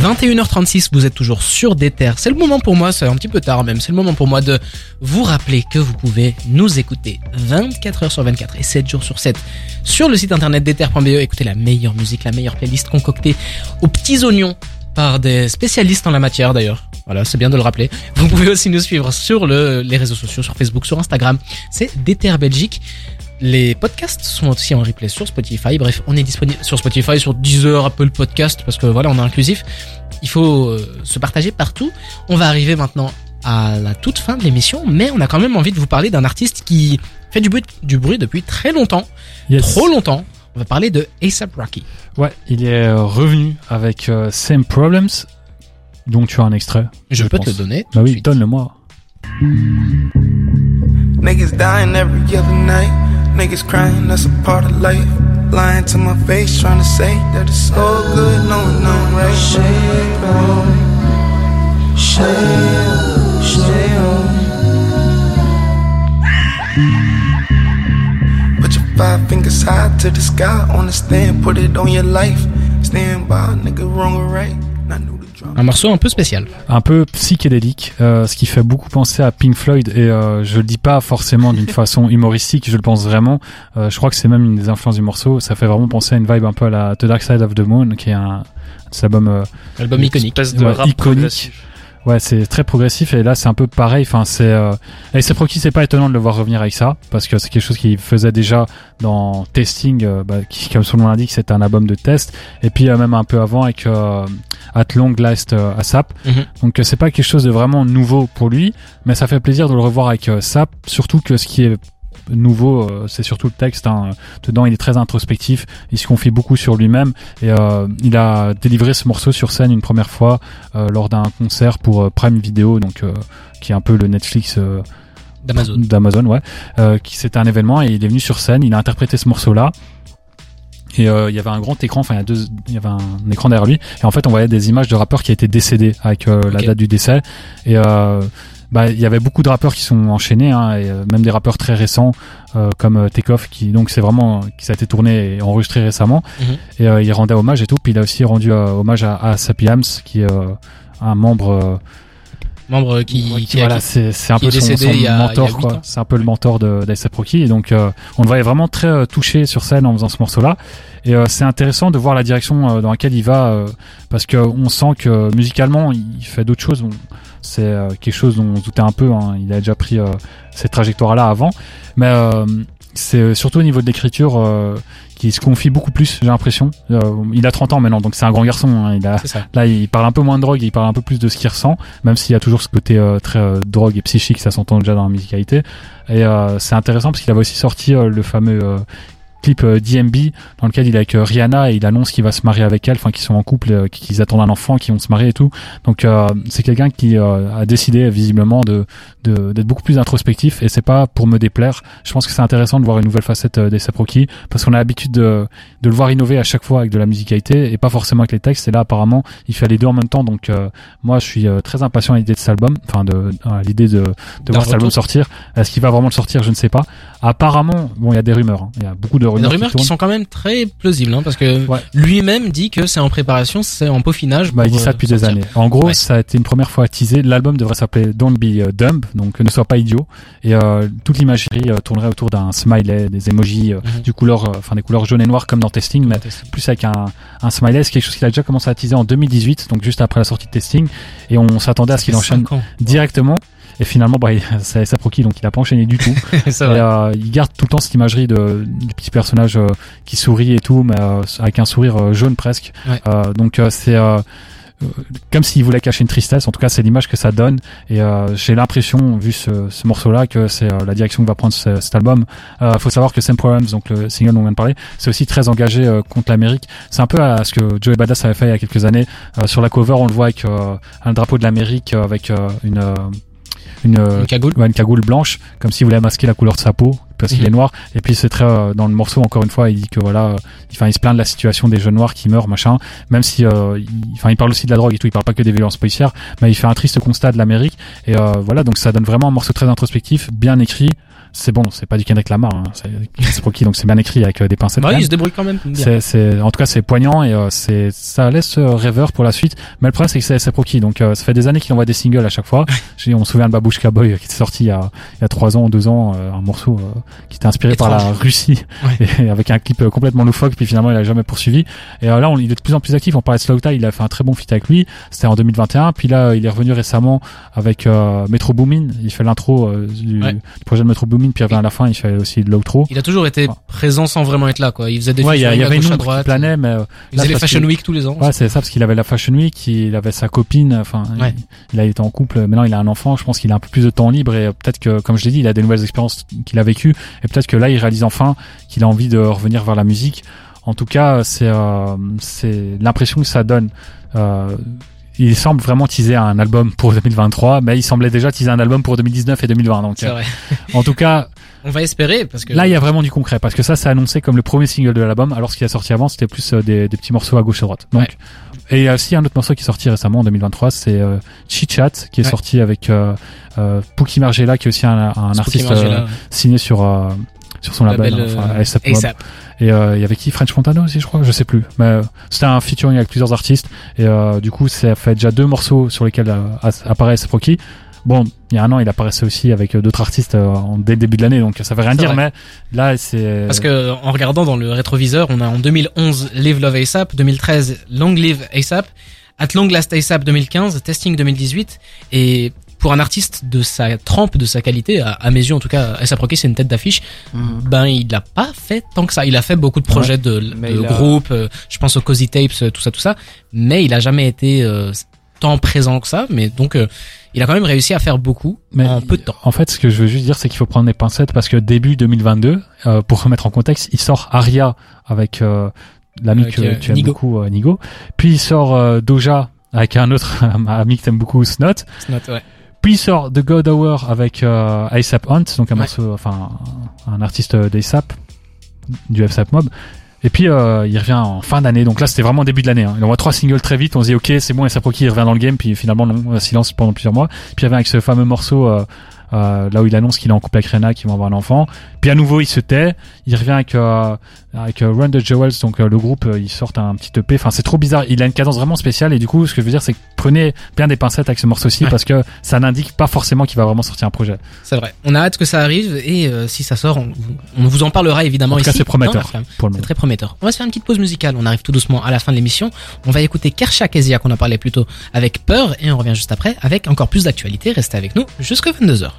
21h36, vous êtes toujours sur des. C'est le moment pour moi, c'est un petit peu tard même, c'est le moment pour moi de vous rappeler que vous pouvez nous écouter 24 h sur 24 et 7 jours sur 7 sur le site internet d'ether.be. Écoutez la meilleure musique, la meilleure playlist concoctée aux petits oignons par des spécialistes en la matière d'ailleurs. Voilà, c'est bien de le rappeler. Vous pouvez aussi nous suivre sur le, les réseaux sociaux, sur Facebook, sur Instagram. C'est Déter Belgique. Les podcasts sont aussi en replay sur Spotify. Bref, on est disponible sur Spotify, sur Deezer, Apple Podcast, parce que voilà, on est inclusif. Il faut euh, se partager partout. On va arriver maintenant à la toute fin de l'émission, mais on a quand même envie de vous parler d'un artiste qui fait du bruit, du bruit depuis très longtemps, trop longtemps. On va parler de ASAP Rocky. Ouais, il est euh, revenu avec euh, Same Problems, donc tu as un extrait. Je, peux te le donner. Bah oui, donne-le-moi. Niggas dying every other night. Niggas crying, that's a part of life. Lying to my face, trying to say that it's all good, knowing I'm right. Shade on me, shade, shade on. Put your five fingers high to the sky, on the stand, put it on your life. Stand by, nigga, wrong or right. Un morceau un peu spécial. Un peu psychédélique, euh, ce qui fait beaucoup penser à Pink Floyd et euh, je le dis pas forcément d'une façon humoristique, je le pense vraiment. Euh, je crois que c'est même une des influences du morceau. Ça fait vraiment penser à une vibe un peu à la The Dark Side of the Moon, qui est un, album, euh, album iconique, espèce de ouais, rap iconique. Ouais, c'est très progressif et là c'est un peu pareil. Enfin, c'est euh... et c'est c'est pas étonnant de le voir revenir avec ça parce que c'est quelque chose qu'il faisait déjà dans Testing, euh, bah, qui comme son nom l'indique, c'était un album de test. Et puis euh, même un peu avant avec euh, At Long Last ASAP. Mhm. Donc c'est pas quelque chose de vraiment nouveau pour lui, mais ça fait plaisir de le revoir avec Sap. Surtout que ce qui est nouveau, euh, c'est surtout le texte. Hein. Dedans, il est très introspectif. Il se confie beaucoup sur lui-même et euh, il a délivré ce morceau sur scène une première fois euh, lors d'un concert pour Prime Video, donc qui est un peu le Netflix D'Amazon. d'Amazon, ouais. Euh, qui c'était un événement et il est venu sur scène. Il a interprété ce morceau-là. Et euh, il y avait un grand écran, enfin il y a deux, il y avait un, écran derrière lui. Et en fait, on voyait des images de rappeurs qui étaient décédés avec euh, la date du décès. Et bah il y avait beaucoup de rappeurs qui sont enchaînés, hein, et euh, même des rappeurs très récents euh, comme euh, Takeoff, qui donc c'est vraiment qui ça a été tourné et enregistré récemment. Mhm. Et euh, il rendait hommage et tout. Puis il a aussi rendu hommage à, à Sapiams, qui est euh, un membre. Membre qui, Ouais, qui, voilà, qui- c'est c'est un qui peu son, son il y a- mentor. C'est un peu le mentor de d'Aesop Rocky. Et donc, euh, on le voyait vraiment très euh, touché sur scène en faisant ce morceau-là. Et euh, c'est intéressant de voir la direction euh, dans laquelle il va, euh, parce que on sent que musicalement, il fait d'autres choses. Bon, c'est euh, quelque chose dont on se doutait un peu. Hein. Il a déjà pris euh, cette trajectoire-là avant, mais euh, c'est surtout au niveau de l'écriture euh, qui se confie beaucoup plus. J'ai l'impression. Euh, il a 30 ans maintenant, donc c'est un grand garçon. hein. Il a. Là, il parle un peu moins de drogue, il parle un peu plus de ce qu'il ressent, même s'il y a toujours ce côté euh, très euh, drogue et psychique, ça s'entend déjà dans la musicalité. Et euh, c'est intéressant parce qu'il avait aussi sorti euh, le fameux euh, clip euh, DMB dans lequel il est avec euh, Rihanna et il annonce qu'il va se marier avec elle, enfin qu'ils sont en couple, euh, qu'ils attendent un enfant, qu'ils vont se marier et tout. Donc euh, c'est quelqu'un qui euh, a décidé visiblement de de- d'être beaucoup plus introspectif et c'est pas pour me déplaire. Je pense que c'est intéressant de voir une nouvelle facette d'A$AP Rocky parce qu'on a l'habitude de de le voir innover à chaque fois avec de la musicalité et pas forcément avec les textes. Et là apparemment il fait les deux en même temps. Donc euh, moi je suis euh, très impatient à l'idée de cet album, enfin de à l'idée de de voir cet album sortir. Est-ce qu'il va vraiment le sortir? Je ne sais pas. Apparemment bon il y a des rumeurs, hein. il y a beaucoup de Des rumeurs, qui sont quand même très plausibles, hein, parce que Ouais. lui-même dit que c'est en préparation, c'est en peaufinage. Bah, il dit ça euh, depuis des années. En gros, Ouais. ça a été une première fois teasé. L'album devrait s'appeler Don't Be euh, Dumb, donc ne sois pas idiot. Et euh, toute l'imagerie euh, tournerait autour d'un smiley, des emojis, euh, Mhm. du couleur, enfin des couleurs jaune et noir comme dans Testing, mais plus avec un, un smiley. C'est quelque chose qu'il a déjà commencé à teaser en 2018, donc juste après la sortie de Testing. Et on s'attendait à ce qu'il enchaîne ans. Et finalement, bah, c'est sa Rocky, donc il a pas enchaîné du tout. Et, euh, il garde tout le temps cette imagerie de, du petit personnage euh, qui sourit et tout, mais euh, avec un sourire euh, jaune presque. Ouais. Euh, donc euh, c'est euh, euh, comme s'il voulait cacher une tristesse. En tout cas, c'est l'image que ça donne. Et euh, j'ai l'impression, vu ce, ce morceau-là, que c'est euh, la direction que va prendre ce- cet album. Il faut savoir que Same Problems, donc le single dont on vient de parler, c'est aussi très engagé euh, contre l'Amérique. C'est un peu à ce que Joey Badass avait fait il y a quelques années. Euh, sur la cover, on le voit avec euh, un drapeau de l'Amérique, euh, avec euh, une euh, une, euh, Une cagoule. ouais, une cagoule blanche, comme s'il voulait masquer la couleur de sa peau, parce qu'il Mhm. est noir. Et puis c'est très euh, dans le morceau encore une fois, il dit que voilà, euh, enfin il se plaint de la situation des jeunes noirs qui meurent, machin. Même si, euh, il, enfin il parle aussi de la drogue et tout, il parle pas que des violences policières, mais il fait un triste constat de l'Amérique. Et euh, voilà, donc ça donne vraiment un morceau très introspectif, bien écrit. C'est bon, c'est pas du Kendrick Lamar, hein, c'est Chris Rocky, donc c'est bien écrit avec euh, des pincettes. Bah il se débrouille quand même. C'est, c'est, en tout cas, c'est poignant et euh, c'est, ça laisse euh, rêveur pour la suite. Mais le problème, c'est que c'est Rocky, donc euh, ça fait des années qu'il envoie des singles à chaque fois. On se souvient de Babushka Boy euh, qui était sorti il y a, il y a trois ans, deux ans, euh, un morceau euh, qui était inspiré par la. Russie et avec un clip complètement loufoque. Puis finalement, il a jamais poursuivi. Et là, on, il est de plus en plus actif. On parlait de Slow Tie, il a fait un très bon feat avec lui. C'était en 2021. Puis là, il est revenu récemment avec euh, Metro Boomin. Il fait l'intro du, Ouais. du projet de Metro Boomin. Puis à la fin, il fait aussi de l'outro. Il a toujours été présent sans vraiment être là, quoi. Il faisait des Ouais, il y, il avait une qui planait, mais euh, Il là, faisait les Fashion Week tous les ans. Ouais, c'est ça, parce qu'il avait la Fashion Week, il avait sa copine, enfin, Ouais. il, il a été en couple, maintenant il a un enfant, je pense qu'il a un peu plus de temps libre et euh, peut-être que, comme je l'ai dit, il a des nouvelles expériences qu'il a vécues et peut-être que là, il réalise enfin qu'il a envie de revenir vers la musique. En tout cas, c'est euh, c'est l'impression que ça donne. Euh, il semble vraiment teaser un album pour 2023, mais il semblait déjà teaser un album pour 2019 et 2020. Donc, C'est euh, vrai. en tout cas, On va espérer parce que Là, il y a vraiment du concret parce que ça, c'est annoncé comme le premier single de l'album, alors ce qui a sorti avant, c'était plus euh, des, des petits morceaux à gauche et à droite. Donc, et il y a aussi un autre morceau qui est sorti récemment en 2023, c'est euh, Chit Chat, qui est Ouais. sorti avec euh, euh, Pookie Margella, qui est aussi un, artiste euh, signé sur sur son label, label, enfin, euh, ASAP. ASAP. Et euh, il y avait qui? French Montana aussi, je crois, je sais plus. Mais euh, c'était un featuring avec plusieurs artistes. Et euh, du coup, ça fait déjà deux morceaux sur lesquels euh, apparaît ASAP Rocky. Bon, il y a un an, il apparaissait aussi avec d'autres artistes dès le début de l'année, donc ça veut rien dire. vrai. Mais là, c'est Parce que en regardant dans le rétroviseur, on a en 2011 Live Love ASAP, 2013 Long Live ASAP, At Long Last ASAP 2015, Testing 2018 et pour un artiste de sa trempe, de sa qualité, à, à mes yeux en tout cas, ASAP Rocky c'est une tête d'affiche. Mhm. Ben il a pas fait tant que ça. Il a fait beaucoup de projets de, de a- groupes, euh, je pense aux Cozy Tapes, euh, tout ça, tout ça, mais il a jamais été euh, tant présent que ça. Mais donc euh, il a quand même réussi à faire beaucoup Mais en peu de temps. En fait, ce que je veux juste dire, c'est qu'il faut prendre les pincettes parce que début 2022, euh, pour remettre en contexte, il sort Aria avec euh, l'ami que euh, tu aimes Nigo. beaucoup, euh, Nigo. Puis il sort euh, Doja avec un autre ami que t'aimes beaucoup, Snot. Notre- ouais. Puis il sort The God Hour avec euh, ASAP Hunt, donc un Ouais. morceau, enfin un artiste d'ASAP, du ASAP Mob. Et puis euh, il revient en fin d'année, donc là c'était vraiment début de l'année. Hein. Il envoie trois singles très vite, on se dit ok c'est bon ASAP Rocky il revient dans le game, puis finalement non, euh, silence pendant plusieurs mois. Puis il revient avec ce fameux morceau euh, là où il annonce qu'il est en couple avec Rena, qu'il va avoir un enfant. Puis à nouveau il se tait, il revient avec euh, avec euh, Run the Jewels, donc euh, le groupe euh, ils sortent un petit EP. Enfin c'est trop bizarre, il a une cadence vraiment spéciale et du coup ce que je veux dire c'est que prenez bien des pincettes avec ce morceau-ci Ouais. parce que ça n'indique pas forcément qu'il va vraiment sortir un projet. C'est vrai. On a hâte que ça arrive et euh, si ça sort, on, on vous en parlera évidemment En tout cas ici. c'est prometteur C'est très prometteur. On va se faire une petite pause musicale. On arrive tout doucement à la fin de l'émission. On va écouter Kersha Kezia qu'on a parlé plus tôt avec Peur et on revient juste après avec encore plus d'actualité. Restez avec nous jusqu'à 22h.